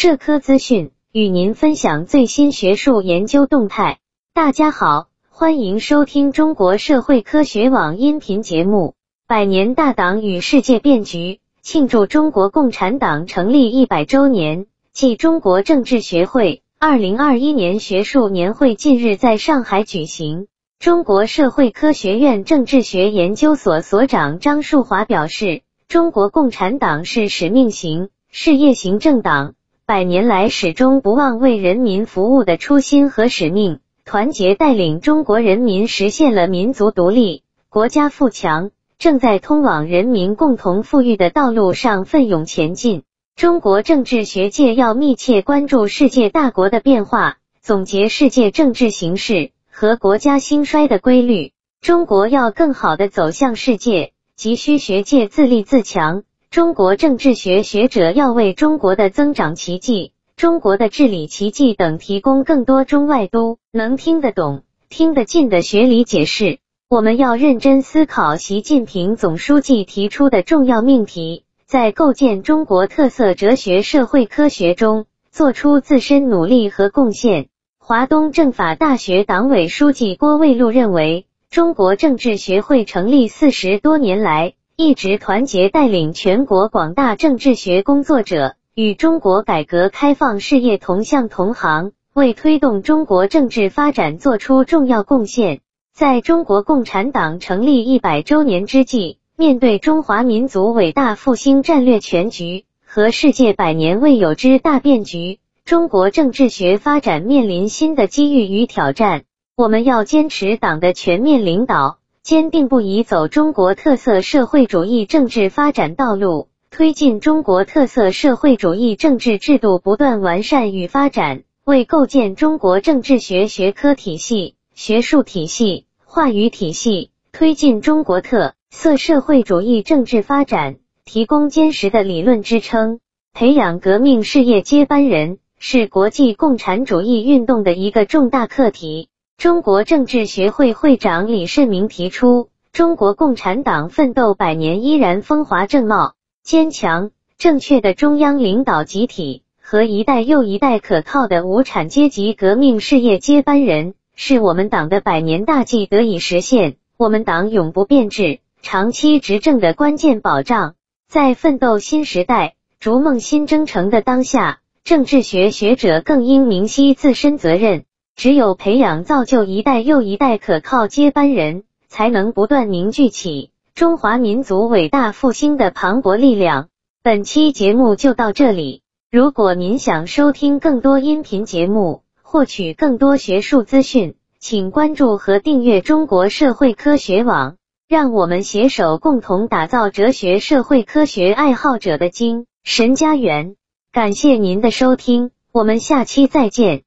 社科资讯，与您分享最新学术研究动态。大家好，欢迎收听中国社会科学网音频节目《百年大党与世界变局》，庆祝中国共产党成立一百周年暨中国政治学会二零二一年学术年会近日在上海举行。中国社会科学院政治学研究所所长张树华表示。中国共产党是使命型、事业型政党，百年来始终不忘为人民服务的初心和使命，团结带领中国人民实现了民族独立、国家富强，正在通往人民共同富裕的道路上奋勇前进。中国政治学界要密切关注世界大国的变化，总结世界政治形势和国家兴衰的规律。中国要更好的走向世界。急需学界自立自强，中国政治学学者要为中国的增长奇迹、中国的治理奇迹等提供更多中外都能听得懂、听得进的学理解释。我们要认真思考习近平总书记提出的重要命题，在构建中国特色哲学社会科学中做出自身努力和贡献。华东政法大学党委书记郭卫禄认为。中国政治学会成立四十多年来，一直团结带领全国广大政治学工作者，与中国改革开放事业同向同行，为推动中国政治发展作出重要贡献。在中国共产党成立一百周年之际，面对中华民族伟大复兴战略全局和世界百年未有之大变局，中国政治学发展面临新的机遇与挑战。我们要坚持党的全面领导，坚定不移走中国特色社会主义政治发展道路，推进中国特色社会主义政治制度不断完善与发展，为构建中国政治学学科体系、学术体系、话语体系，推进中国特色社会主义政治发展提供坚实的理论支撑。培养革命事业接班人是国际共产主义运动的一个重大课题。中国政治学会会长李世民提出，中国共产党奋斗百年依然风华正茂，坚强正确的中央领导集体和一代又一代可靠的无产阶级革命事业接班人，是我们党的百年大计得以实现，我们党永不变质、长期执政的关键保障。在奋斗新时代、逐梦新征程的当下，政治学学者更应明晰自身责任。只有培养造就一代又一代可靠接班人，才能不断凝聚起中华民族伟大复兴的磅礴力量。本期节目就到这里。如果您想收听更多音频节目，获取更多学术资讯，请关注和订阅中国社会科学网。让我们携手共同打造哲学社会科学爱好者的精神家园。感谢您的收听，我们下期再见。